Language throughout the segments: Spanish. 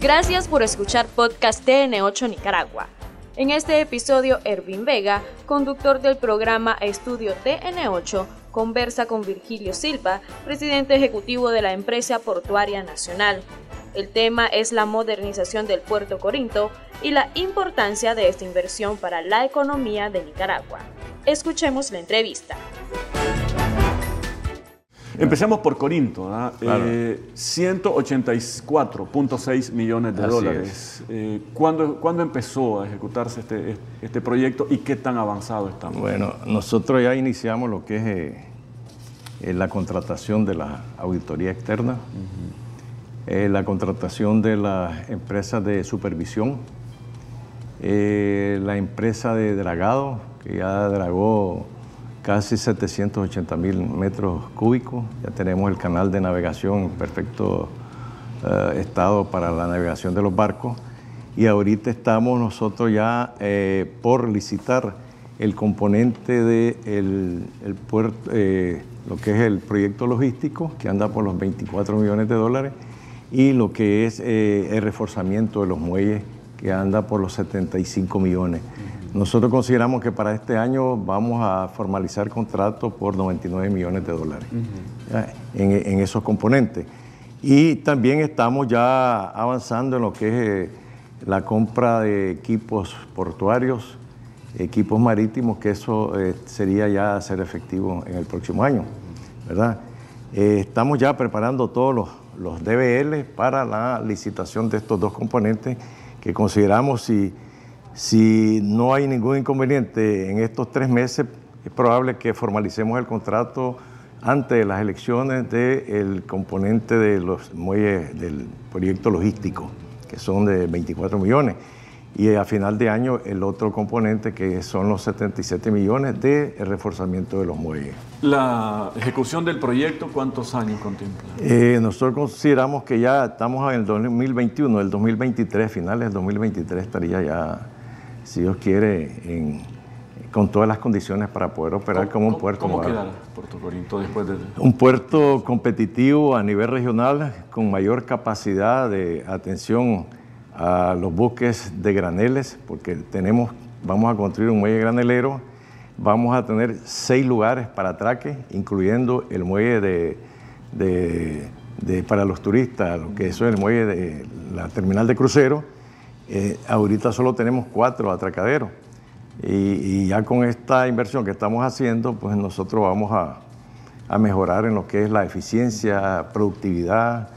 Gracias por escuchar Podcast TN8 Nicaragua. En este episodio, Ervin Vega, conductor del programa Estudio TN8, conversa con Virgilio Silva, presidente ejecutivo de la empresa portuaria nacional. El tema es la modernización del puerto Corinto y la importancia de esta inversión para la economía de Nicaragua. Escuchemos la entrevista. Empecemos por Corinto, 184.6 eh, millones de dólares. Eh, ¿cuándo, empezó a ejecutarse este, este, proyecto y qué tan avanzado estamos? Bueno, nosotros ya iniciamos lo que es eh, la contratación de la auditoría externa, la contratación de las empresas de supervisión, la empresa de dragado, que ya dragó casi 780 mil metros cúbicos. Ya tenemos el canal de navegación en perfecto eh, estado para la navegación de los barcos. Y ahorita estamos nosotros ya eh, por licitar el componente de el, puerto, eh, lo que es el proyecto logístico, que anda por los 24 millones de dólares, y lo que es el reforzamiento de los muelles, que anda por los 75 millones. Nosotros consideramos que para este año vamos a formalizar contratos por 99 millones de dólares en, esos componentes. Y también estamos ya avanzando en lo que es eh, la compra de equipos portuarios, equipos marítimos, que eso eh, sería ya ser efectivo en el próximo año, ¿verdad? Eh, estamos ya preparando todos los, los DBL para la licitación de estos dos componentes que consideramos si si no hay ningún inconveniente en estos tres meses, es probable que formalicemos el contrato antes de las elecciones del componente de los muelles del proyecto logístico, que son de 24 millones. Y a final de año el otro componente que son los 77 millones de reforzamiento de los muelles. ¿La ejecución del proyecto cuántos años contempla? Eh, nosotros consideramos que ya estamos en el 2021, el 2023, finales del 2023 estaría ya si Dios quiere, con todas las condiciones para poder operar como un puerto. ¿Cómo queda Puerto Corinto después de...? Un puerto competitivo a nivel regional, con mayor capacidad de atención a los buques de graneles, porque tenemos, vamos a construir un muelle granelero, vamos a tener seis lugares para atraque, incluyendo el muelle de, para los turistas, lo que eso es el muelle de la terminal de crucero, eh, ahorita solo tenemos cuatro atracaderos y, ya con esta inversión que estamos haciendo, pues nosotros vamos a, mejorar en lo que es la eficiencia, productividad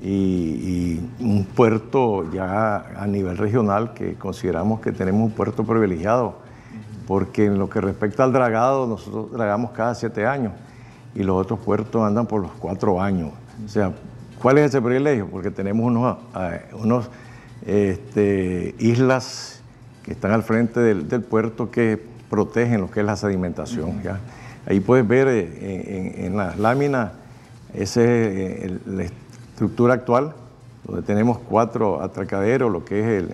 y, un puerto ya a nivel regional que consideramos que tenemos un puerto privilegiado, porque en lo que respecta al dragado, nosotros dragamos cada siete años y los otros puertos andan por los cuatro años. O sea, ¿cuál es ese privilegio? Porque tenemos unos, unos este, islas que están al frente del, puerto que protegen lo que es la sedimentación. Ahí puedes ver eh, en, las láminas esa es eh, la estructura actual, donde tenemos cuatro atracaderos, lo que es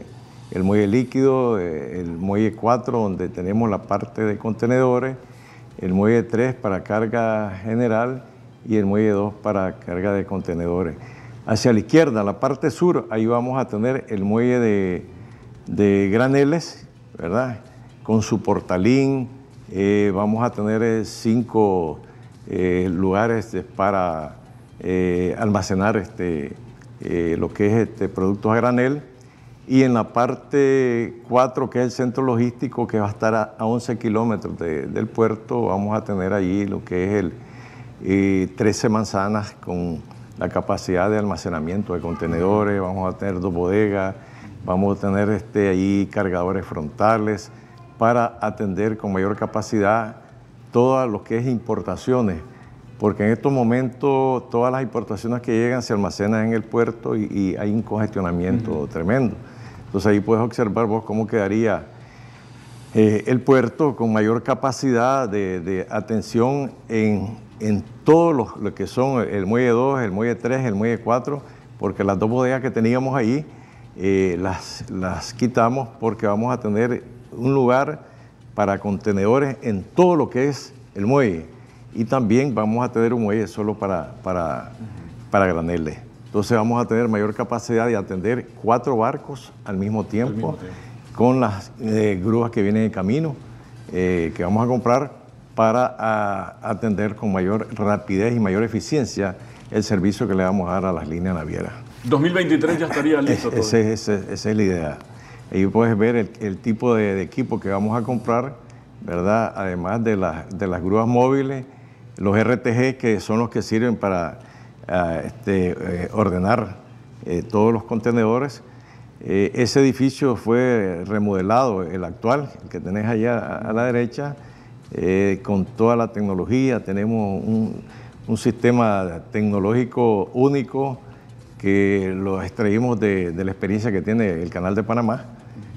el, muelle líquido, eh, el muelle 4, donde tenemos la parte de contenedores, el muelle 3 para carga general y el muelle 2 para carga de contenedores. Hacia la izquierda, la parte sur, ahí vamos a tener el muelle de, Graneles, ¿verdad? Con su portalín, eh, vamos a tener eh, cinco eh, lugares para almacenar este, lo que es este, productos a granel. Y en la parte 4, que es el centro logístico, que va a estar a, 11 kilómetros del puerto, vamos a tener allí lo que es el 13 manzanas con la capacidad de almacenamiento de contenedores, vamos a tener dos bodegas, vamos a tener este, ahí cargadores frontales para atender con mayor capacidad todo lo que es importaciones, porque en estos momentos todas las importaciones que llegan se almacenan en el puerto y, hay un congestionamiento tremendo. Entonces ahí puedes observar vos cómo quedaría eh, el puerto con mayor capacidad de atención en en todo lo, que son el muelle 2, el muelle 3, el muelle 4, porque las dos bodegas que teníamos ahí eh, las, las quitamos porque vamos a tener un lugar para contenedores en todo lo que es el muelle y también vamos a tener un muelle solo para, para, para graneles. Entonces vamos a tener mayor capacidad de atender cuatro barcos al mismo tiempo, con las eh, grúas que vienen en camino, eh, que vamos a comprar para atender con mayor rapidez y mayor eficiencia el servicio que le vamos a dar a las líneas navieras. 2023 ya estaría listo. todo. esa es la idea. Ahí puedes ver el, tipo de, equipo que vamos a comprar, ¿verdad? Además de, de las grúas móviles, los RTG que son los que sirven para ah, este, eh, ordenar eh, todos los contenedores. Eh, ese edificio fue remodelado, el actual, el que tenés allá a, la derecha, con toda la tecnología. Tenemos un, sistema tecnológico único que lo extraímos de, de la experiencia que tiene el Canal de Panamá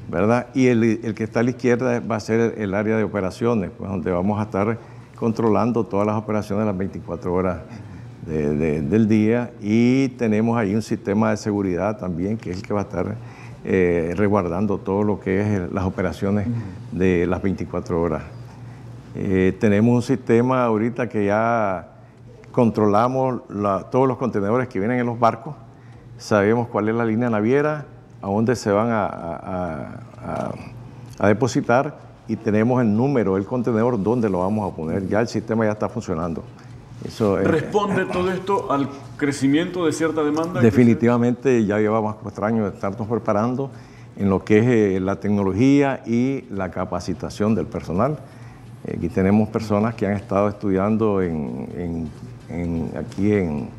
¿verdad? Y el, que está a la izquierda va a ser el área de operaciones, pues, donde vamos a estar controlando todas las operaciones las 24 horas del día y tenemos ahí un sistema de seguridad también que es el que va a estar eh, resguardando todo lo que es las operaciones de las 24 horas. Eh, tenemos un sistema ahorita que ya controlamos todos los contenedores que vienen en los barcos, sabemos cuál es la línea naviera, a dónde se van a, depositar y tenemos el número del contenedor donde lo vamos a poner. Ya el sistema ya está funcionando. Eso, ¿Responde todo esto al crecimiento de cierta demanda? Definitivamente ya llevamos cuatro años de estarnos preparando en lo que es eh, la tecnología y la capacitación del personal. Aquí tenemos personas que han estado estudiando en, aquí en,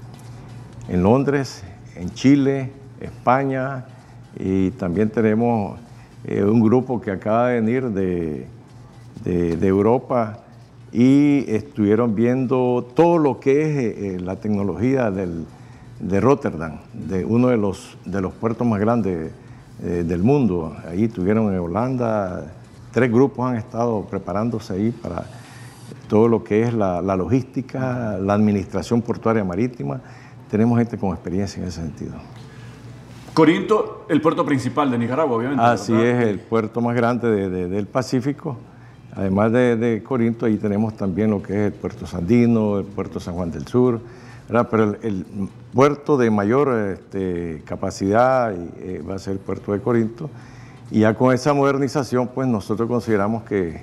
Londres, en Chile, España, y también tenemos eh, un grupo que acaba de venir de, Europa y estuvieron viendo todo lo que es eh, eh, la tecnología de Rotterdam, de uno de los, de los puertos más grandes del mundo. Ahí estuvieron en Holanda, tres grupos han estado preparándose ahí para todo lo que es la, la logística, la administración portuaria marítima. Tenemos gente con experiencia en ese sentido. Corinto, el puerto principal de Nicaragua, obviamente. Así es, el puerto más grande del Pacífico. Además de, Corinto, ahí tenemos también lo que es el puerto Sandino, el puerto San Juan del Sur, pero el, puerto de mayor este, capacidad eh, va a ser el puerto de Corinto. Y ya con esa modernización, pues nosotros consideramos que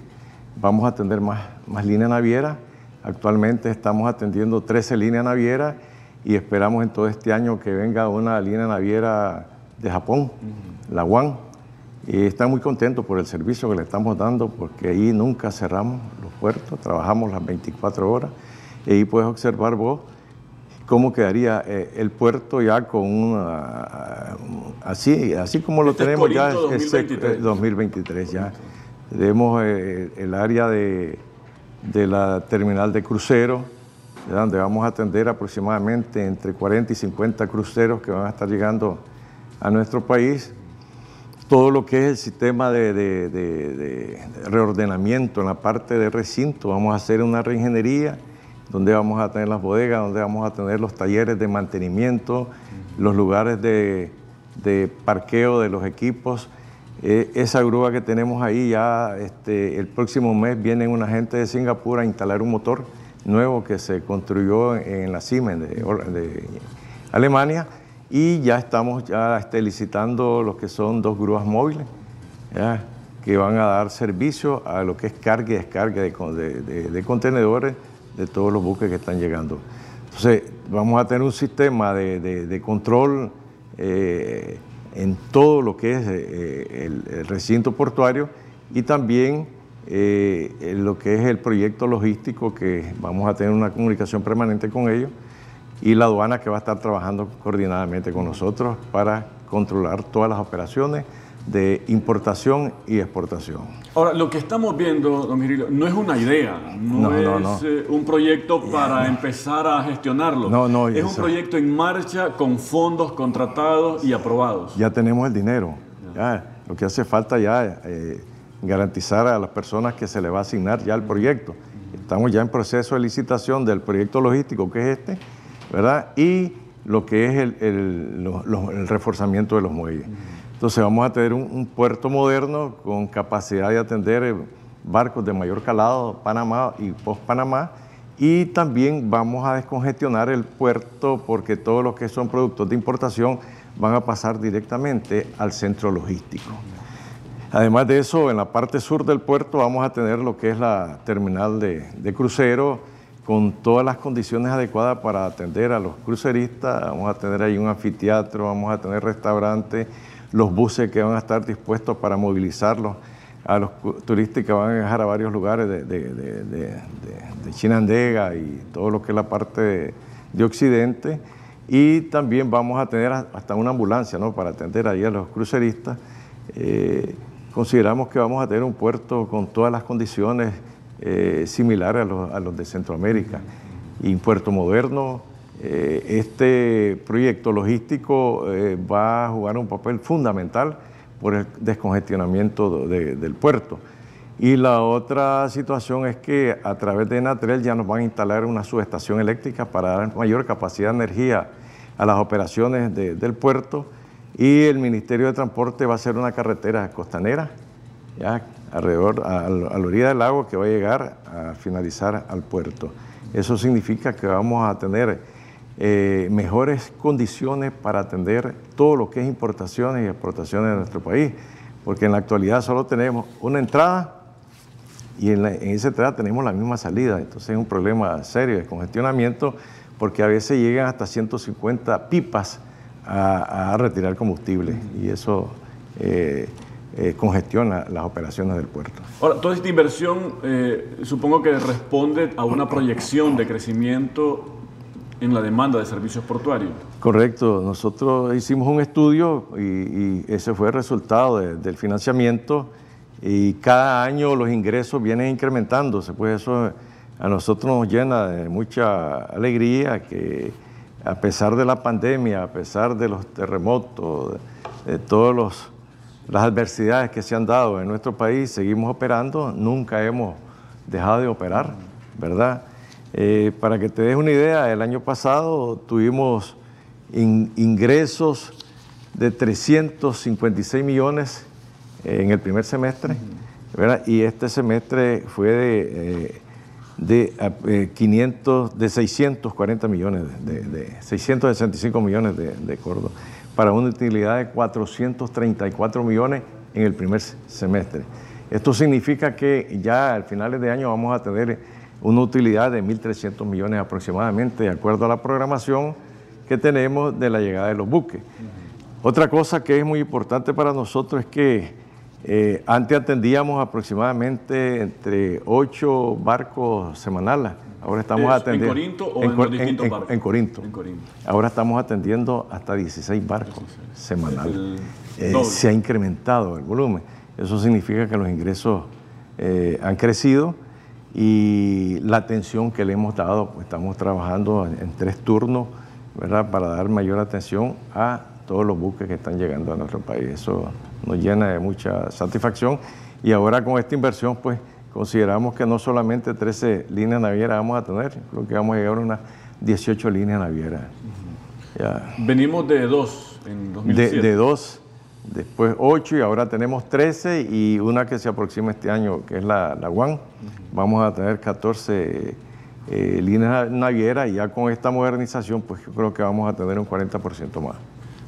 vamos a atender más, más líneas navieras. Actualmente estamos atendiendo 13 líneas navieras y esperamos en todo este año que venga una línea naviera de Japón, la One. Y están muy contentos por el servicio que le estamos dando porque ahí nunca cerramos los puertos, trabajamos las 24 horas y ahí puedes observar vos cómo quedaría eh, el puerto ya con una, así, así como lo este tenemos ya, 2023. 2023 ya. Tenemos eh, el área de, de la terminal de crucero, donde vamos a atender aproximadamente entre 40 y 50 cruceros que van a estar llegando a nuestro país. Todo lo que es el sistema de, reordenamiento en la parte de recinto, vamos a hacer una reingeniería donde vamos a tener las bodegas, donde vamos a tener los talleres de mantenimiento, los lugares de, parqueo de los equipos. Eh, esa grúa que tenemos ahí ya este, el próximo mes viene una gente de Singapur a instalar un motor nuevo que se construyó en la Siemens de, Alemania y ya estamos ya este, licitando lo que son dos grúas móviles que van a dar servicio a lo que es carga y descarga de, contenedores de todos los buques que están llegando. Entonces vamos a tener un sistema de, control eh, en todo lo que es eh, el recinto portuario y también eh, lo que es el proyecto logístico, que vamos a tener una comunicación permanente con ellos, y la aduana que va a estar trabajando coordinadamente con nosotros para controlar todas las operaciones de importación y exportación. Ahora, lo que estamos viendo, don Mirilio, no es una idea, no, es eh, un proyecto para empezar a gestionarlo. No, no, es un proyecto en marcha con fondos contratados y aprobados. Ya tenemos el dinero. Ya, lo que hace falta ya eh, garantizar a las personas que se le va a asignar ya el proyecto. Estamos ya en proceso de licitación del proyecto logístico que es este, ¿verdad? Y lo que es el, reforzamiento de los muelles. Entonces vamos a tener un, puerto moderno con capacidad de atender barcos de mayor calado, Panamá y post-Panamá, y también vamos a descongestionar el puerto porque todos los que son productos de importación van a pasar directamente al centro logístico. Además de eso, en la parte sur del puerto vamos a tener lo que es la terminal de, de crucero con todas las condiciones adecuadas para atender a los cruceristas. Vamos a tener ahí un anfiteatro, vamos a tener restaurantes, los buses que van a estar dispuestos para movilizarlos a los turistas que van a viajar a varios lugares de, de, Chinandega y todo lo que es la parte de, Occidente. Y también vamos a tener hasta una ambulancia ¿no? para atender ahí a los cruceristas. Eh, consideramos que vamos a tener un puerto con todas las condiciones eh, similares a los, a los, de Centroamérica. Y un puerto moderno, eh, este proyecto logístico va a jugar un papel fundamental por el descongestionamiento del puerto. Y la otra situación es que a través de Natrel ya nos van a instalar una subestación eléctrica para dar mayor capacidad de energía a las operaciones del puerto y el Ministerio de Transporte va a hacer una carretera costanera ya alrededor a la orilla del lago que va a llegar a finalizar al puerto. Eso significa que vamos a tener eh, mejores condiciones para atender todo lo que es importaciones y exportaciones de nuestro país, porque en la actualidad solo tenemos una entrada y en, esa entrada tenemos la misma salida, entonces es un problema serio de congestionamiento, porque a veces llegan hasta 150 pipas a, retirar combustible y eso eh, eh, congestiona las operaciones del puerto. Ahora, toda esta inversión supongo que responde a una proyección de crecimiento en la demanda de servicios portuarios. Correcto, nosotros hicimos un estudio y, ese fue el resultado del financiamiento y cada año los ingresos vienen incrementándose, pues eso a nosotros nos llena de mucha alegría que a pesar de la pandemia, a pesar de los terremotos, de, todas las adversidades que se han dado en nuestro país, seguimos operando, nunca hemos dejado de operar, ¿verdad? Eh, para que te des una idea, el año pasado tuvimos ingresos de 356 millones en el primer semestre, y este semestre fue de, de, 500, eh, de 640 millones, de, 665 millones de, de Córdoba, para una utilidad de 434 millones en el primer semestre. Esto significa que ya al finales de año vamos a tener una utilidad de 1.300 millones aproximadamente, de acuerdo a la programación que tenemos de la llegada de los buques. Otra cosa que es muy importante para nosotros es que eh, antes atendíamos aproximadamente entre 8 barcos semanales. Ahora estamos atendiendo. ¿En Corinto o en, distintos barcos? En, Corinto. Ahora estamos atendiendo hasta 16 barcos semanales. Eh, se ha incrementado el volumen. Eso significa que los ingresos eh, han crecido y la atención que le hemos dado, pues estamos trabajando en tres turnos, ¿verdad? Para dar mayor atención a todos los buques que están llegando a nuestro país. Eso nos llena de mucha satisfacción y ahora con esta inversión, pues consideramos que no solamente 13 líneas navieras vamos a tener, creo que vamos a llegar a unas 18 líneas navieras. Venimos de dos en 2007. De, de dos después 8 y ahora tenemos 13 y una que se aproxima este año, que es la, la One. Vamos a tener 14 eh, líneas navieras y ya con esta modernización, pues yo creo que vamos a tener un 40% más.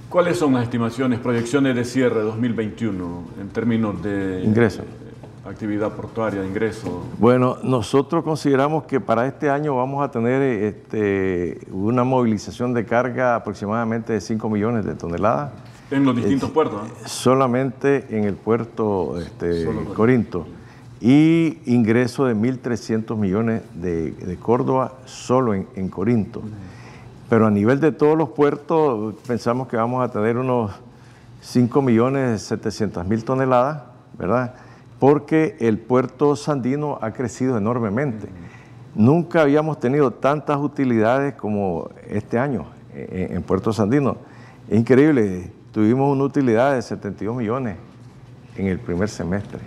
¿Cuáles son las estimaciones, proyecciones de cierre 2021 en términos de ingreso? Eh, actividad portuaria, de ingreso. Bueno, nosotros consideramos que para este año vamos a tener este, una movilización de carga aproximadamente de 5 millones de toneladas en los distintos puertos. Solamente en el puerto este, Corinto. Y ingreso de 1.300 millones de, Córdoba solo en, Corinto. Pero a nivel de todos los puertos pensamos que vamos a tener unos 5 millones 700 mil toneladas, ¿verdad? Porque el puerto sandino ha crecido enormemente. Nunca habíamos tenido tantas utilidades como este año en, en Puerto Sandino. Es increíble, tuvimos una utilidad de 72 millones en el primer semestre.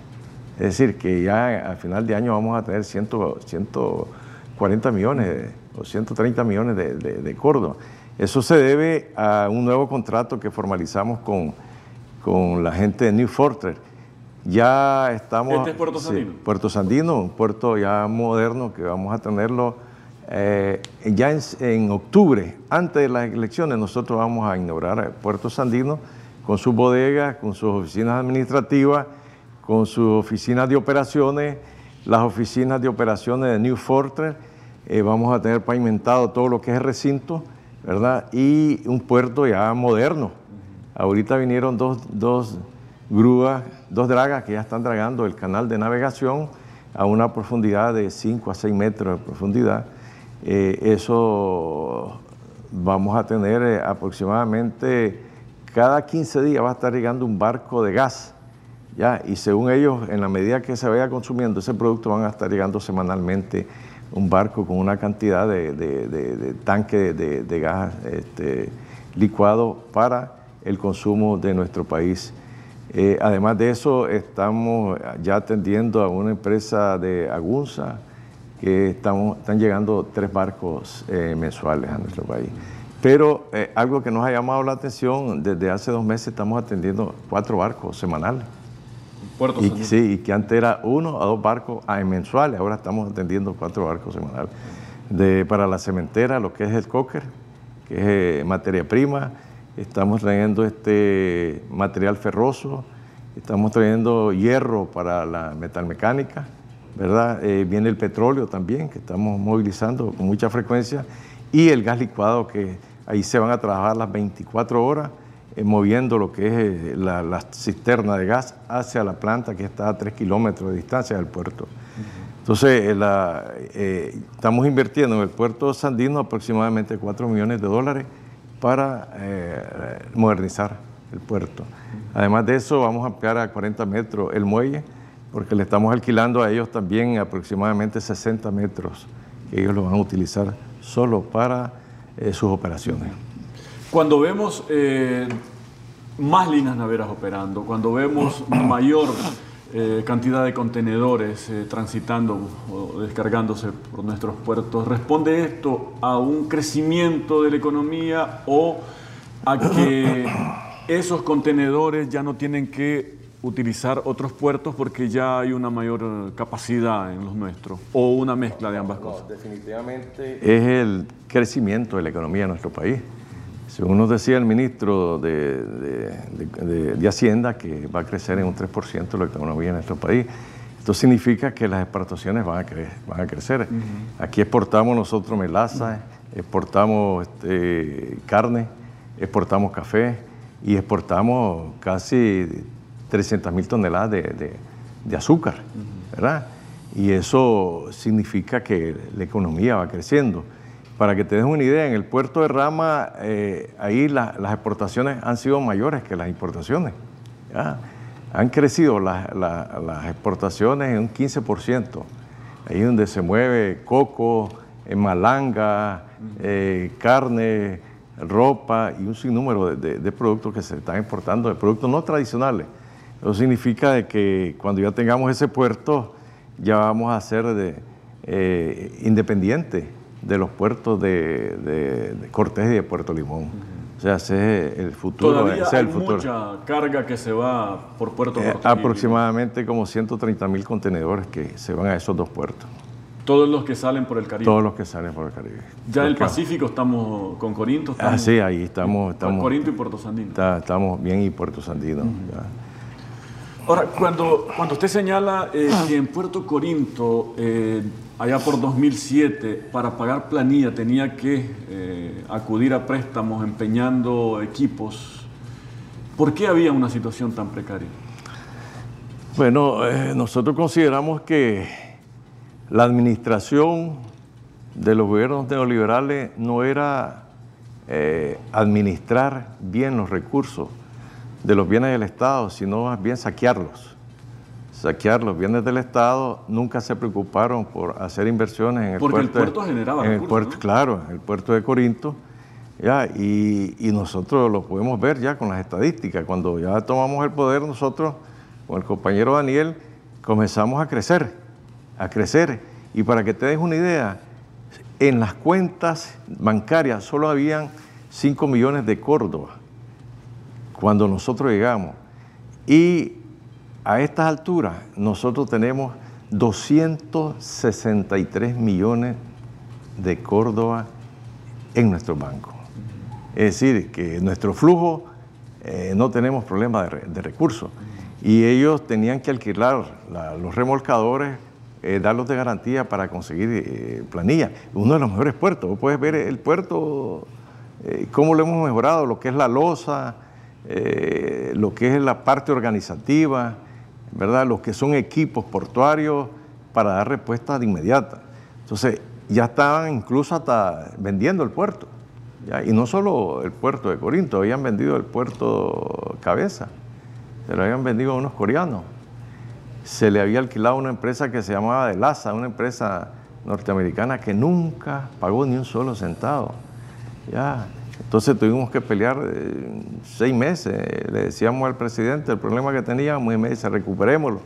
Es decir, que ya al final de año vamos a tener 140 millones o 130 millones de, de, Córdoba. Eso se debe a un nuevo contrato que formalizamos con, con la gente de New Fortress. Ya estamos... ¿Este es Puerto Sandino? Puerto Sandino, un puerto ya moderno que vamos a tenerlo eh, ya en, octubre, antes de las elecciones, nosotros vamos a inaugurar Puerto Sandino con sus bodegas, con sus oficinas administrativas, con sus oficinas de operaciones, las oficinas de operaciones de New Fortress. Eh, vamos a tener pavimentado todo lo que es el recinto, ¿verdad? Y un puerto ya moderno. Ahorita vinieron dos, dos grúas, dos dragas que ya están dragando el canal de navegación a una profundidad de 5 a 6 metros de profundidad. Eh, eso vamos a tener eh, aproximadamente cada 15 días va a estar llegando un barco de gas. ¿ya? Y según ellos, en la medida que se vaya consumiendo ese producto, van a estar llegando semanalmente un barco con una cantidad de, tanque de, gas este, licuado para el consumo de nuestro país. Eh, además de eso, estamos ya atendiendo a una empresa de Agunza, que estamos, están llegando tres barcos eh, mensuales a nuestro país. Pero eh, algo que nos ha llamado la atención, desde hace dos meses estamos atendiendo cuatro barcos semanales. Puerto y, sí, y que antes era uno a dos barcos mensuales, ahora estamos atendiendo cuatro barcos semanales. De, para la cementera, lo que es el cocker, que es materia prima, estamos trayendo este material ferroso, estamos trayendo hierro para la metalmecánica, ¿verdad? Eh, viene el petróleo también, que estamos movilizando con mucha frecuencia, y el gas licuado, que ahí se van a trabajar las 24 horas, eh, moviendo lo que es eh, la, cisterna de gas hacia la planta que está a 3 kilómetros de distancia del puerto. Entonces, estamos invirtiendo en el puerto Sandino aproximadamente 4 millones de dólares para modernizar el puerto. Además de eso, vamos a ampliar a 40 metros el muelle, porque le estamos alquilando a ellos también aproximadamente 60 metros, que ellos lo van a utilizar solo para eh, sus operaciones. Cuando vemos eh, más líneas naveras operando, cuando vemos mayor eh, cantidad de contenedores transitando o descargándose por nuestros puertos. ¿Responde esto a un crecimiento de la economía o a que esos contenedores ya no tienen que utilizar otros puertos porque ya hay una mayor capacidad en los nuestros o una mezcla de ambas cosas? Definitivamente es el crecimiento de la economía de nuestro país. Según nos decía el ministro de, Hacienda, que va a crecer en un 3% la economía en nuestro país. Esto significa que las exportaciones van a, van a crecer. Aquí exportamos nosotros melaza, exportamos este, carne, exportamos café y exportamos casi 300 mil toneladas de, azúcar, ¿verdad? Y eso significa que la economía va creciendo. Para que te des una idea, en el puerto de Rama, eh, ahí las exportaciones han sido mayores que las importaciones. Han crecido las exportaciones en un 15%. Ahí donde se mueve coco, eh, malanga, eh, carne, ropa y un sinnúmero de, productos que se están exportando, de productos no tradicionales. Eso significa de que cuando ya tengamos ese puerto, ya vamos a ser de, independientes de los puertos de, Cortés y de Puerto Limón. O sea, ese es el futuro. Todavía hay mucha carga que se va por Puerto eh, Aproximadamente como 130 mil contenedores que se van a esos dos puertos. Todos los que salen por el Caribe. Todos los que salen por el Caribe. Ya en el Pacífico estamos con Corinto. ah, sí, ahí estamos. estamos Corinto y Puerto Sandino. estamos bien y Puerto Sandino. Ahora, cuando, cuando usted señala eh, que en Puerto Corinto eh, allá por 2007, para pagar planilla tenía que eh, acudir a préstamos empeñando equipos. ¿Por qué había una situación tan precaria? Bueno, eh, nosotros consideramos que la administración de los gobiernos neoliberales no era eh, administrar bien los recursos de los bienes del Estado, sino más bien saquearlos saquear los bienes del Estado, nunca se preocuparon por hacer inversiones en el Porque puerto. el puerto generaba en el puerto, Claro, en el puerto de Corinto. Ya, y, nosotros lo podemos ver ya con las estadísticas. Cuando ya tomamos el poder, nosotros, con el compañero Daniel, comenzamos a crecer, a crecer. Y para que te des una idea, en las cuentas bancarias solo habían 5 millones de Córdoba cuando nosotros llegamos. Y a estas alturas nosotros tenemos 263 millones de Córdoba en nuestro banco. Es decir, que nuestro flujo eh, no tenemos problema de, recursos. Y ellos tenían que alquilar los remolcadores, eh, darlos de garantía para conseguir eh, planilla. Uno de los mejores puertos. Puedes ver el puerto, cómo lo hemos mejorado, lo que es la losa, lo que es la parte organizativa, ¿verdad? Lo que son equipos portuarios para dar respuesta de inmediata. Entonces, ya estaban incluso hasta vendiendo el puerto. Y no solo el puerto de Corinto, habían vendido el puerto Cabeza, se lo habían vendido a unos coreanos. Se le había alquilado una empresa que se llamaba Delasa, una empresa norteamericana que nunca pagó ni un solo centavo. Ya. Entonces tuvimos que pelear eh, seis meses. Le decíamos al presidente el problema que teníamos y me dice recuperémoslo.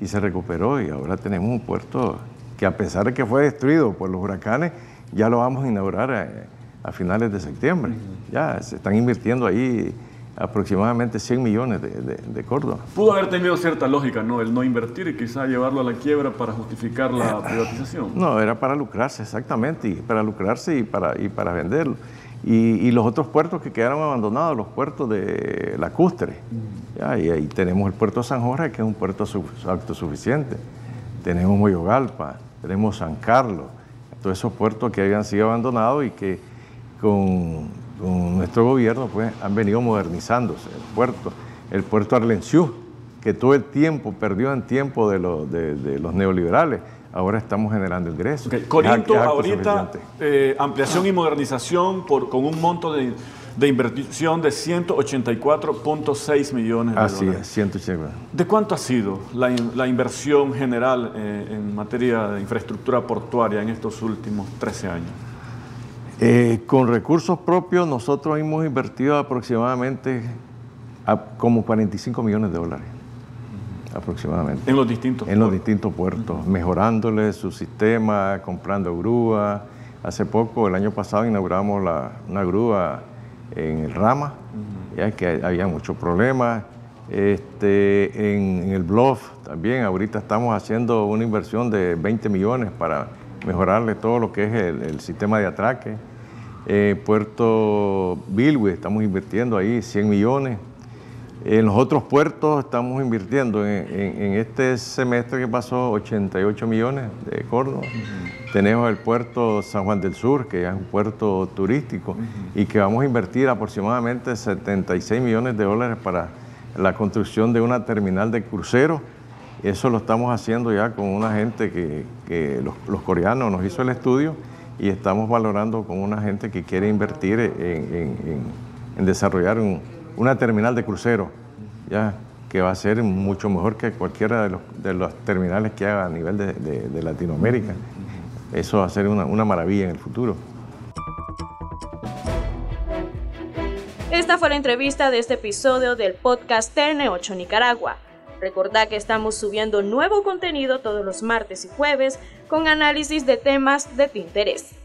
Y se recuperó y ahora tenemos un puerto que a pesar de que fue destruido por los huracanes, ya lo vamos a inaugurar. Eh, a finales de septiembre. Ya se están invirtiendo ahí aproximadamente 100 millones de, de, Córdoba. Pudo haber tenido cierta lógica, ¿no? El no invertir y quizá llevarlo a la quiebra para justificar la privatización. No, era para lucrarse, exactamente, y para lucrarse y para, y para venderlo. Y, los otros puertos que quedaron abandonados, los puertos de lacustre. Ya, y ahí tenemos el puerto de San Jorge, que es un puerto autosuficiente. Tenemos Moyogalpa, tenemos San Carlos, todos esos puertos que habían sido abandonados y que con, nuestro gobierno pues, han venido modernizándose. El puerto, el puerto Arlenciú, que todo el tiempo perdió en tiempo de, de, los neoliberales, ahora estamos generando ingresos. Corinto, ahorita eh, ampliación y modernización por, con un monto de, inversión de 184.6 millones de Así dólares. es, 184. ¿De cuánto ha sido la, inversión general eh, en materia de infraestructura portuaria en estos últimos 13 años? Eh, con recursos propios nosotros hemos invertido aproximadamente como 45 millones de dólares. Aproximadamente. En los distintos En los distintos puertos, mejorándole su sistema, comprando grúa. Hace poco, el año pasado, inauguramos una grúa en el Rama, ya que había muchos problemas. Este, en, el Bluff también, ahorita estamos haciendo una inversión de 20 millones para mejorarle todo lo que es el, sistema de atraque. Eh, Puerto Bilwe, estamos invirtiendo ahí 100 millones. En los otros puertos estamos invirtiendo en, este semestre que pasó 88 millones de Córdoba. Tenemos el puerto San Juan del Sur, que es un puerto turístico, y que vamos a invertir aproximadamente 76 millones de dólares para la construcción de una terminal de cruceros eso lo estamos haciendo ya con una gente que, los, coreanos nos hizo el estudio y estamos valorando con una gente que quiere invertir en, desarrollar una terminal de crucero, ya que va a ser mucho mejor que cualquiera de los, de terminales que haga a nivel de, Latinoamérica. Eso va a ser una, una maravilla en el futuro. Esta fue la entrevista de este episodio del podcast TN8 Nicaragua. Recordad que estamos subiendo nuevo contenido todos los martes y jueves con análisis de temas de tu interés.